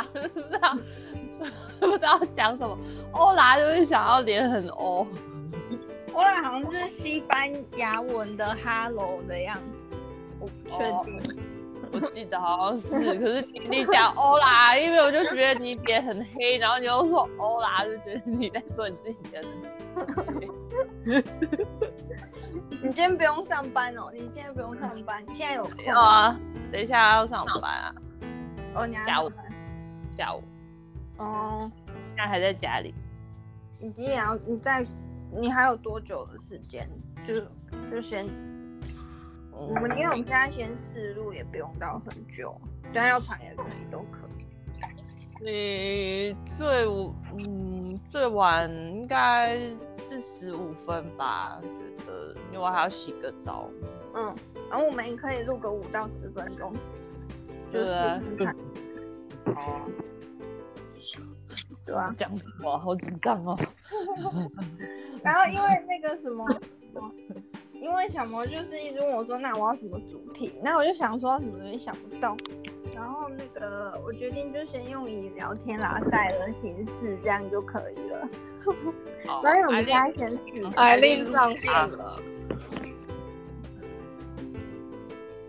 啦，不知道不知道讲什么。欧拉就是想要脸很欧，欧拉好像是西班牙文的 “hello” 的样子，我不确定。我记得好像是，可是你讲欧拉，因为我就觉得你脸很黑，然后你又说欧拉，就觉得你在说你自己的。你今天不用上班哦，你今天不用上班，你现在有空啊？等一下要上班啊？哦，你下午，下午。哦，现在还在家里。你今天要你在，你还有多久的时间？就就先。我们因为我们现在先试录，也不用到很久，但要长也可以，都可以。你最嗯最晚应该是十五分吧？觉得因为我还要洗个澡。嗯，然后我们也可以录个五到十分钟。对啊。哦。对啊。讲什么？好紧张哦。然后因为那个什么。因为小魔就是一直问我说：“那我要什么主题？”那我就想说什么东西想不到。然后那个我决定就先用以聊天拉塞的形式，这样就可以了。所以我们家先试。艾琳上线了。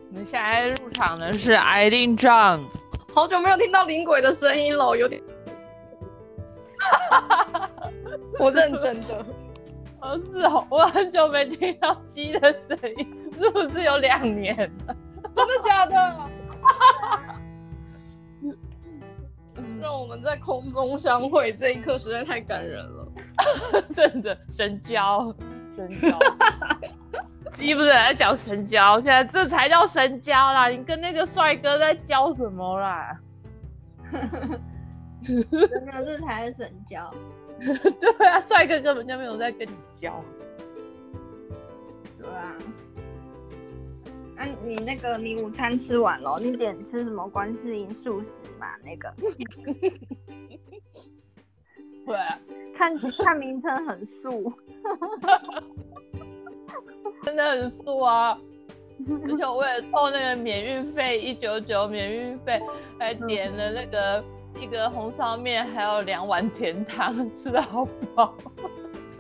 我们现在入场的是艾琳张。好久没有听到灵鬼的声音了，有点。我认真的。哦，是哦，我很久没听到鸡的声音，是不是有两年了？真的假的？让我们在空中相会，这一刻实在太感人了。真的，神交，神交。鸡不是在讲神交，现在这才叫神交啦！你跟那个帅哥在交什么啦？真的，这才是神交。对啊，帅哥根本就没有在跟你交。对啊，那你那个你午餐吃完了，你点吃什么观世音素食嘛？那个，对，看看名称很素，真的很素啊！而且我也凑那个免运费一九九免运费，还点了那个。一个红烧面，还有两碗甜汤，吃的好饱。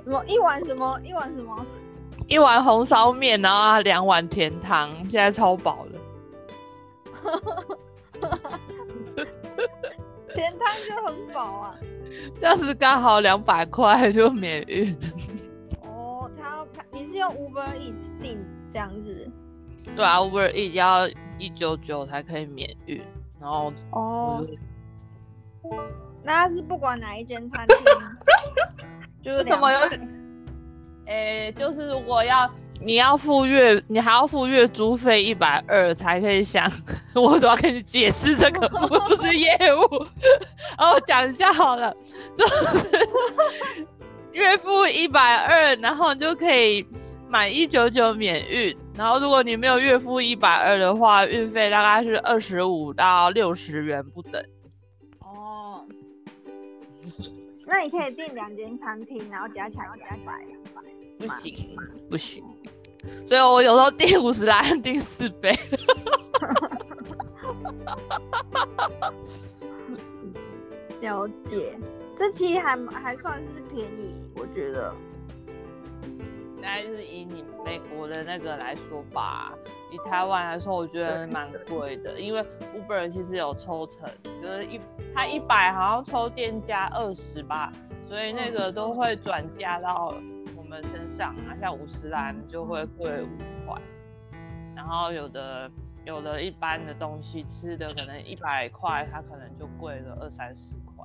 什么一碗什么一碗什么？一碗红烧面，然后两碗甜汤，现在超饱了。甜汤就很饱啊。这样子刚好两百块就免运。哦，他要你是用 Uber Eats 订这样子？对啊，Uber Eats 要一九九才可以免运，然后哦。那是不管哪一间餐厅，就是什么有？诶，就是如果要你要付月，你还要付月租费一百二才可以想。我怎么跟你解释这个？不是业务，然后讲一下好了，就是 月付一百二，然后你就可以满一九九免运。然后如果你没有月付一百二的话，运费大概是二十五到六十元不等。那你可以订两间餐厅，然后加起来加起来两百，不行不行，所以我有时候订五十来，订四杯。了解，这其实还还算是便宜，我觉得。应该是以你美国的那个来说吧，以台湾来说，我觉得蛮贵的，因为 Uber 其实有抽成，就是一它一百好像抽店家二十吧，所以那个都会转嫁到我们身上啊，像五十兰就会贵五块，然后有的有的一般的东西吃的可能一百块，它可能就贵了二三十块。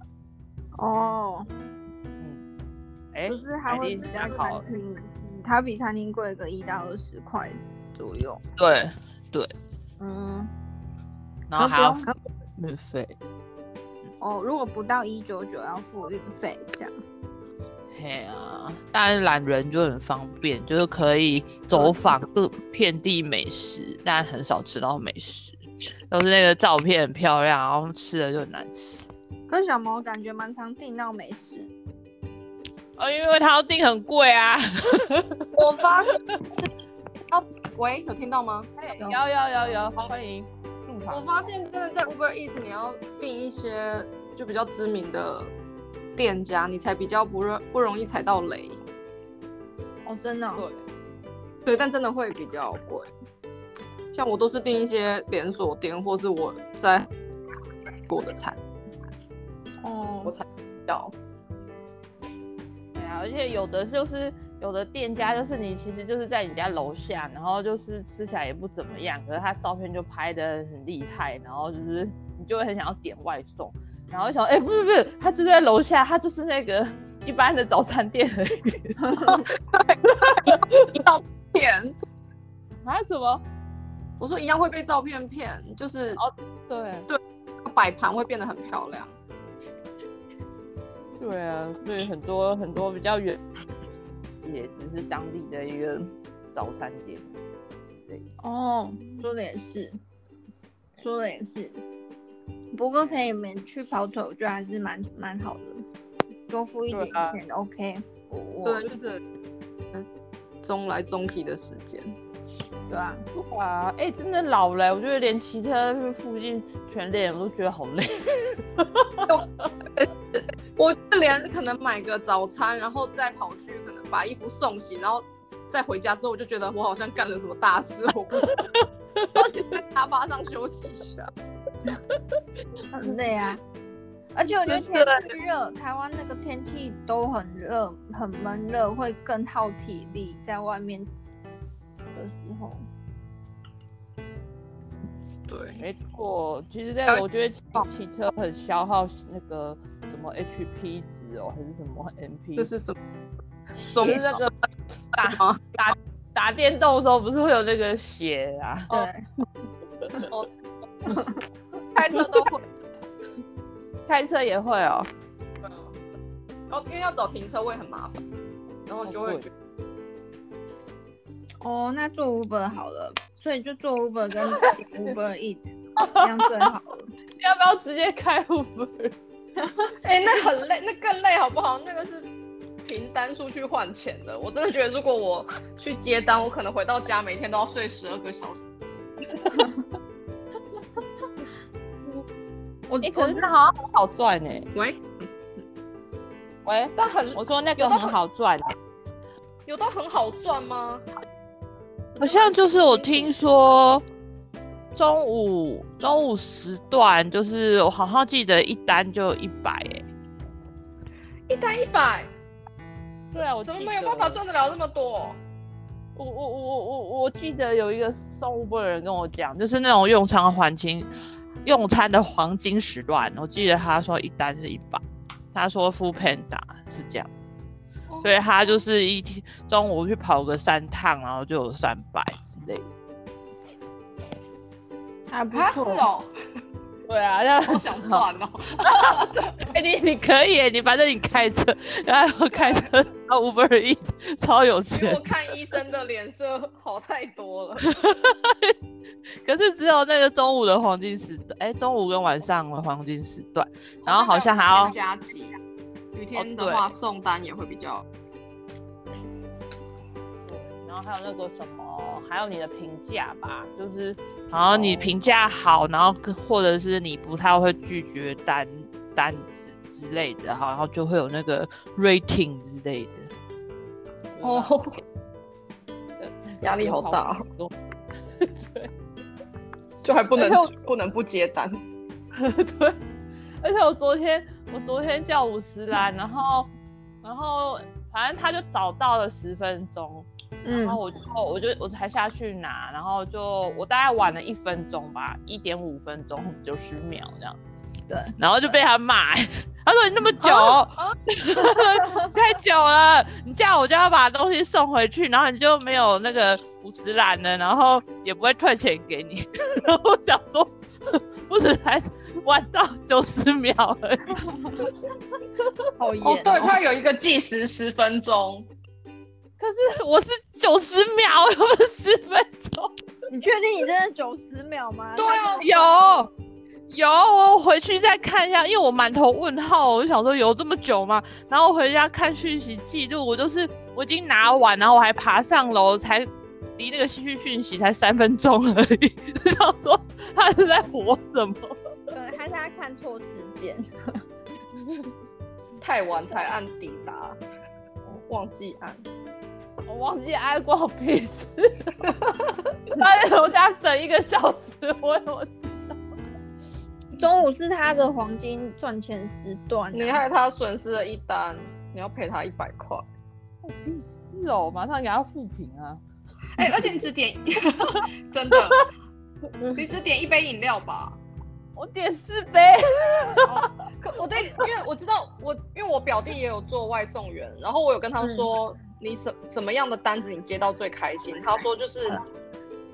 哦，嗯，哎，不是还会比较餐厅。它比餐厅贵个一到二十块左右。对对，嗯，然后还要运费。哦，如果不到一九九要付运费，这样。嘿啊，但是懒人就很方便，就是可以走访各遍地美食，但很少吃到美食，都是那个照片很漂亮，然后吃的就很难吃。可小毛感觉蛮常订到美食。呃，因为他要订很贵啊。我发现，啊，喂，有听到吗？有有有有，欢迎入我发现真的在 Uber Eats 你要订一些就比较知名的店家，你才比较不容不容易踩到雷。哦，真的、哦。对，对，但真的会比较贵。像我都是订一些连锁店，或是我在过的餐，哦我，才要。而且有的就是有的店家就是你其实就是在你家楼下，然后就是吃起来也不怎么样，可是他照片就拍的很厉害，然后就是你就会很想要点外送，然后想哎、不是不是，他就在楼下，他就是那个一般的早餐店而已。一照片，啊什么？我说一样会被照片骗，就是哦对对摆盘会变得很漂亮。对啊，所以很多很多比较远，也只是当地的一个早餐店之类的。哦，说的也是，说的也是。不过陪你们去跑腿，我觉得还是蛮蛮好的，多付一点对啊钱、OK。我我对，就是嗯中来中去的时间。对啊，哇，哎、真的老了，我觉得连骑车去附近全脸我都觉得好累。我就连可能买个早餐，然后再跑去可能把衣服送洗，然后再回家之后，我就觉得我好像干了什么大事，我不行，我想在沙发上休息一下。很累啊。而且我觉得天气热，台湾那个天气都很热，很闷热，会更耗体力，在外面的时候。对，没错，其实这个我觉得骑骑车很消耗那个什么 HP 值哦，还是什么 MP，这是什么？就是那个打打打电动的时候不是会有那个血啊？对，开车都会。开车也会哦。哦，因为要找停车位很麻烦，然后就会哦，那做 Uber 好了，所以就做 Uber 跟 Uber Eat 这样最好了。要不要直接开 Uber？哎、那很累，那更累好不好？那个是凭单数去换钱的。我真的觉得，如果我去接单，我可能回到家每天都要睡十二个小时。哎、我我可是那好像很好赚哎、喂，喂，但很我说那个很好赚，有到很好赚吗？好像就是我听说中午中午时段，就是我好像记得一单就一百哎。一单一百，对啊，我怎么没有办法赚得了那么多？我我我我我我记得有一个送 Uber 的人跟我讲，就是那种用餐环境用餐的黄金时段，我记得他说一单是一百，他说 Full Panda 是这样，所以他就是一天中午去跑个三趟，然后就有三百之类的。还不啊，是错。哦，对啊，那好想赚哦。哎、你你可以，你反正你开车，然后开车到 Uber E，超有钱我。看医生的脸色好太多了。可是只有那个中午的黄金时段，哎、中午跟晚上的黄金时段，然后好像还要加急，雨天的话送单也会比较。对，然后还有那个什么，还有你的评价吧，就是然后你评价好，然后或者是你不太会拒绝单单子之类的，好，然后就会有那个 rating 之类的。哦，压力好大哦，对 就还不能不能不接单。对，而且我昨天我昨天叫五十兰，然后然后反正他就早到了十分钟，然嗯。后我就我就我才下去拿，然后就我大概晚了一分钟吧，一点五分钟九十秒这样，对，然后就被他骂，他说你那么久，太久了，你这样我就要把东西送回去，然后你就没有那个五十兰了，然后也不会退钱给你，然后我想说，不是才玩到九十秒而已，好严、哦，对，它有一个计时十分钟。可是我是九十秒，又不是十分钟。你确定你真的九十秒吗？对啊，有有，我回去再看一下，因为我满头问号，我就想说有这么久吗？然后我回家看讯息记录，我就是我已经拿完，然后我还爬上楼才离那个戏剧讯息才三分钟而已，想说他是在活什么？对，还是他看错时间。太晚才按抵达，忘记按。我忘记按关我屁事。他在楼下等一个小时，我我知道。中午是他的黄金赚钱时段、啊，你害他损失了一单，你要赔他一百块。我屁事哦，马上给他复评啊！哎、而且你只点 真的，你只点一杯饮料吧？我点四杯。可我对，因为我知道我，因为我表弟也有做外送员，然后我有跟他说，你什什么样的单子你接到最开心？他说就是，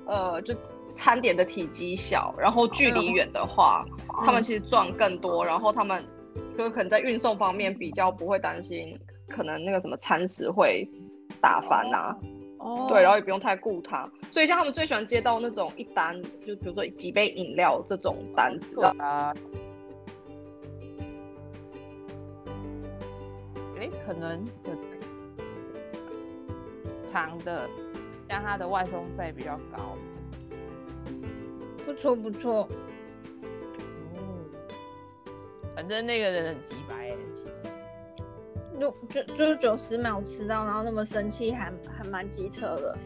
呃，就餐点的体积小，然后距离远的话，他们其实赚更多，然后他们就可能在运送方面比较不会担心，可能那个什么餐食会打翻呐、哦，对，然后也不用太顾他，所以像他们最喜欢接到那种一单，就比如说几杯饮料这种单子。哎，可能长的，像他的外送费比较高。不错不错。嗯，反正那个人。就就就是九十秒迟到，然后那么生气，还还蛮机车的。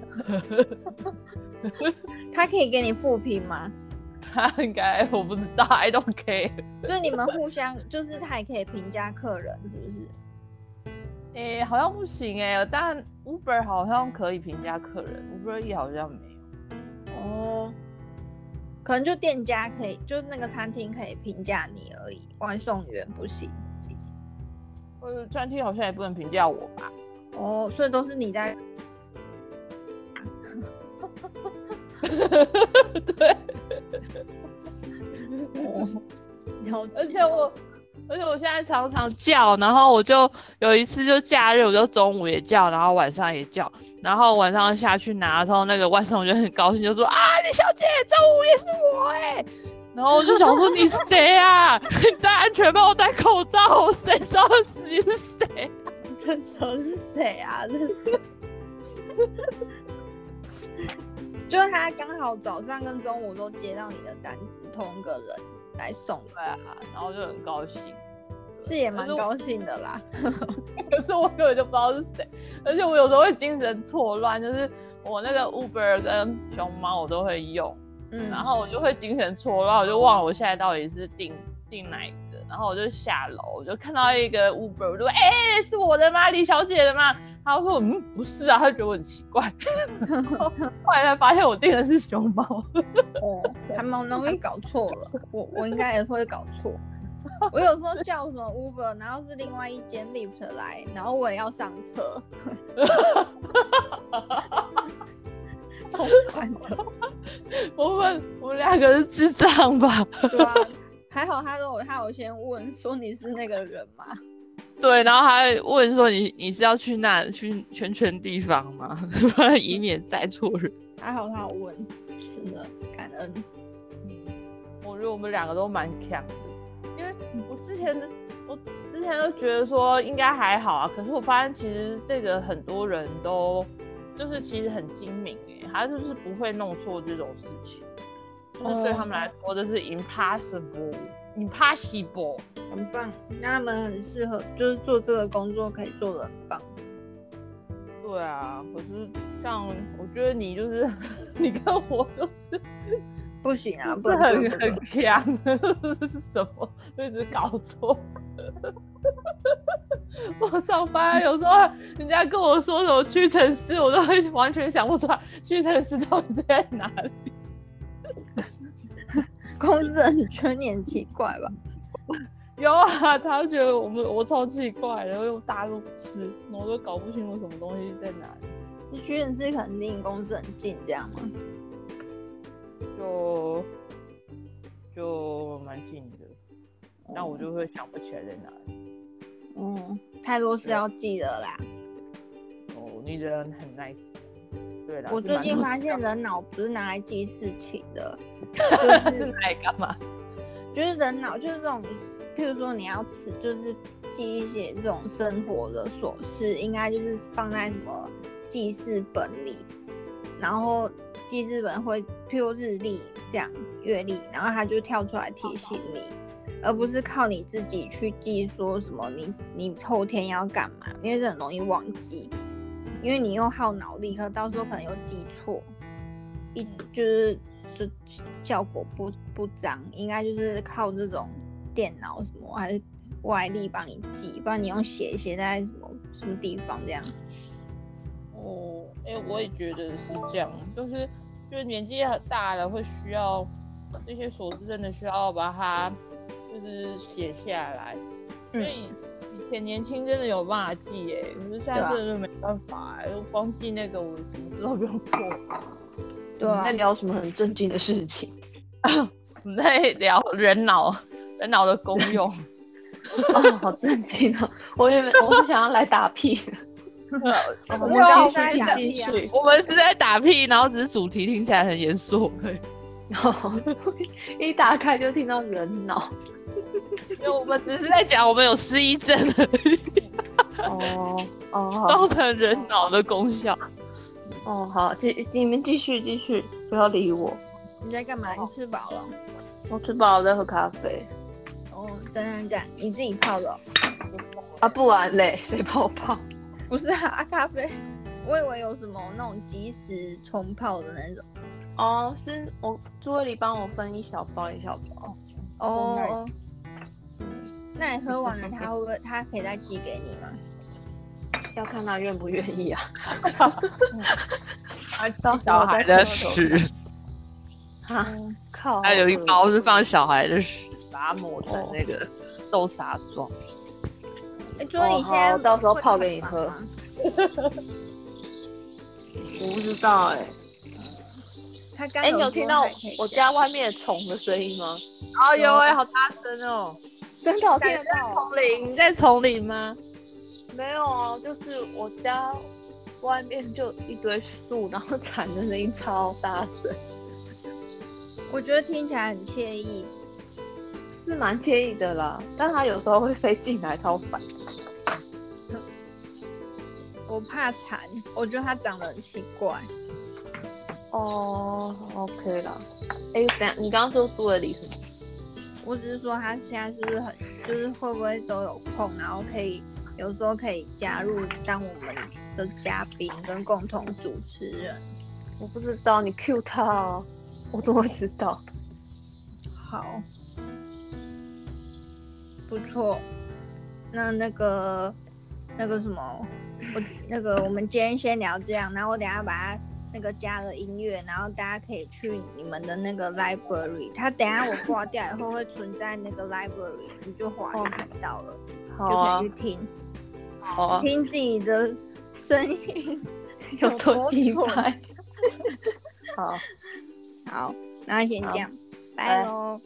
他可以给你复评吗？他应该我不知道，I don't care。就是你们互相，就是他也可以评价客人，是不是？诶、好像不行哎、但 Uber 好像可以评价客人，Uber E 好像没有。哦，可能就店家可以，就是那个餐厅可以评价你而已，外送员不行。呃，餐厅好像也不能评价我吧？哦，所以都是你在。对，哦，而且我，而且我现在常常叫，然后我就有一次就假日，我就中午也叫，然后晚上也叫，然后晚上下去拿的时候，那个外送员就很高兴，就说啊，李小姐，中午也是我哎、然后我就想说你是谁啊？你戴安全帽，戴口罩，谁知道你是谁？真的是谁啊？这是谁？就是他刚好早上跟中午都接到你的单子，同一个人来送，对啊，然后就很高兴。是也蛮高兴的啦。可是我根本就不知道是谁，而且我有时候会精神错乱，就是我那个 Uber 跟熊猫我都会用，嗯，然后我就会精神错乱，我就忘了我现在到底是订订哪一个，然后我就下楼，我就看到一个 Uber，我就说，哎、是我的吗？李小姐的吗？他说，嗯，不是啊，他就觉得我很奇怪，后来才发现我订的是熊猫，哦，还蛮容易搞错了。我我应该也会搞错。我有时候叫什么 Uber，然后是另外一间 Lift 来，然后我也要上车，超烦的。我们我们两个是智障吧？对啊，还好他我他有先问说你是那个人吗？对，然后还问说你你是要去那去圈圈地方吗？以免载错人。还好他有问，真的感恩。我觉得我们两个都蛮强的，因为我之前的我之前都觉得说应该还好啊，可是我发现其实这个很多人都就是其实很精明哎，他就是不会弄错这种事情，就是对他们来说这是 impossible impossible。很棒，那他们很适合，就是做这个工作可以做的很棒。对啊，可是像我觉得你就是 你跟我就是 不行啊，不是能很这个很强，这 是什么？一直搞错。我上班有时候人家跟我说什么屈臣氏，我都会完全想不出来屈臣氏到底在哪里。公司人觉得你很奇怪吧？有啊，他觉得我们我超奇怪的，用大陆吃，我都搞不清楚什么东西在哪里。你屈臣氏可能离你公司很近，这样吗？就就蛮近的，但我就会想不起来在哪里。嗯，太多事要记得啦。哦，你人很 nice。对啦，我最近发现人脑不是拿来记事情的，是就是拿来干嘛？就是人脑就是这种，譬如说你要吃，就是记一些这种生活的琐事，应该就是放在什么记事本里，然后记事本会譬如日历这样月历，然后它就跳出来提醒你，而不是靠你自己去记说什么你你后天要干嘛，因为这很容易忘记，因为你又耗脑力，可到时候可能又记错，一就是就效果不不彰，应该就是靠这种电脑什么还是外力帮你记，不然你用写写在什么什么地方这样。哦，哎、我也觉得是这样，就是就是年纪很大了，会需要这些琐事，真的需要把它就是写下来，因为嗯，以以前年轻真的有办法记哎，可是现在真的就没办法哎，就光记那个我什么事都不用做。对啊在，聊什么很正经的事情？我们在聊人脑，人脑的功 用。哦，好震惊哦！我以为我是想要来打屁的。我 我们刚刚在打屁啊。我们是在打屁，然后只是主题听起来很严肃。然后一打开就听到人脑。因为我们只是在讲我们有失忆症而已，哦哦造成人脑的功效。哦，好，继你们继续继续，不要理我。你在干嘛？你吃饱了？我吃饱了，在喝咖啡。哦，真的假的？你自己泡的哦、啊，不然嘞，谁帮我泡？不是啊，啊咖啡，我以为有什么那种即时冲泡的那种。哦，是我朱慧里帮我分一小包一小包。哦，那你喝完了，他会不会他可以再寄给你吗？要看他愿不愿意啊。当小孩的屎，哈，嗯，靠！还有一包是放小孩的屎，把它抹成那个豆沙状。哎，朱你现在好到时候泡给你喝我不知道哎、哎、你有听到我家外面虫的声音吗？哦，有哎、好大声哦！真的，我听得到。丛林，你在丛林吗？没有啊，就是我家外面就一堆树，然后蝉的声音超大声，我觉得听起来很惬意。是蛮惬意的啦。但它有时候会飞进来，超烦。我怕蝉，我觉得它长得很奇怪。哦，OK 啦。哎、等下你刚刚说苏的里什么？我只是说他现在是不是很，就是会不会都有空，然后可以有时候可以加入当我们的嘉宾跟共同主持人。我不知道，你 Q 他哦，我怎么会知道？好，不错。那那个那个什么，我那个我们今天先聊这样，然后我等下把它那个加了音乐，然后大家可以去你们的那个 library，它等下我挂掉以后会存在那个 library，你就划就看到了，就可以，去听好啊，听自己的声音。有多奇怪？好。好，那先这样，拜拜喽。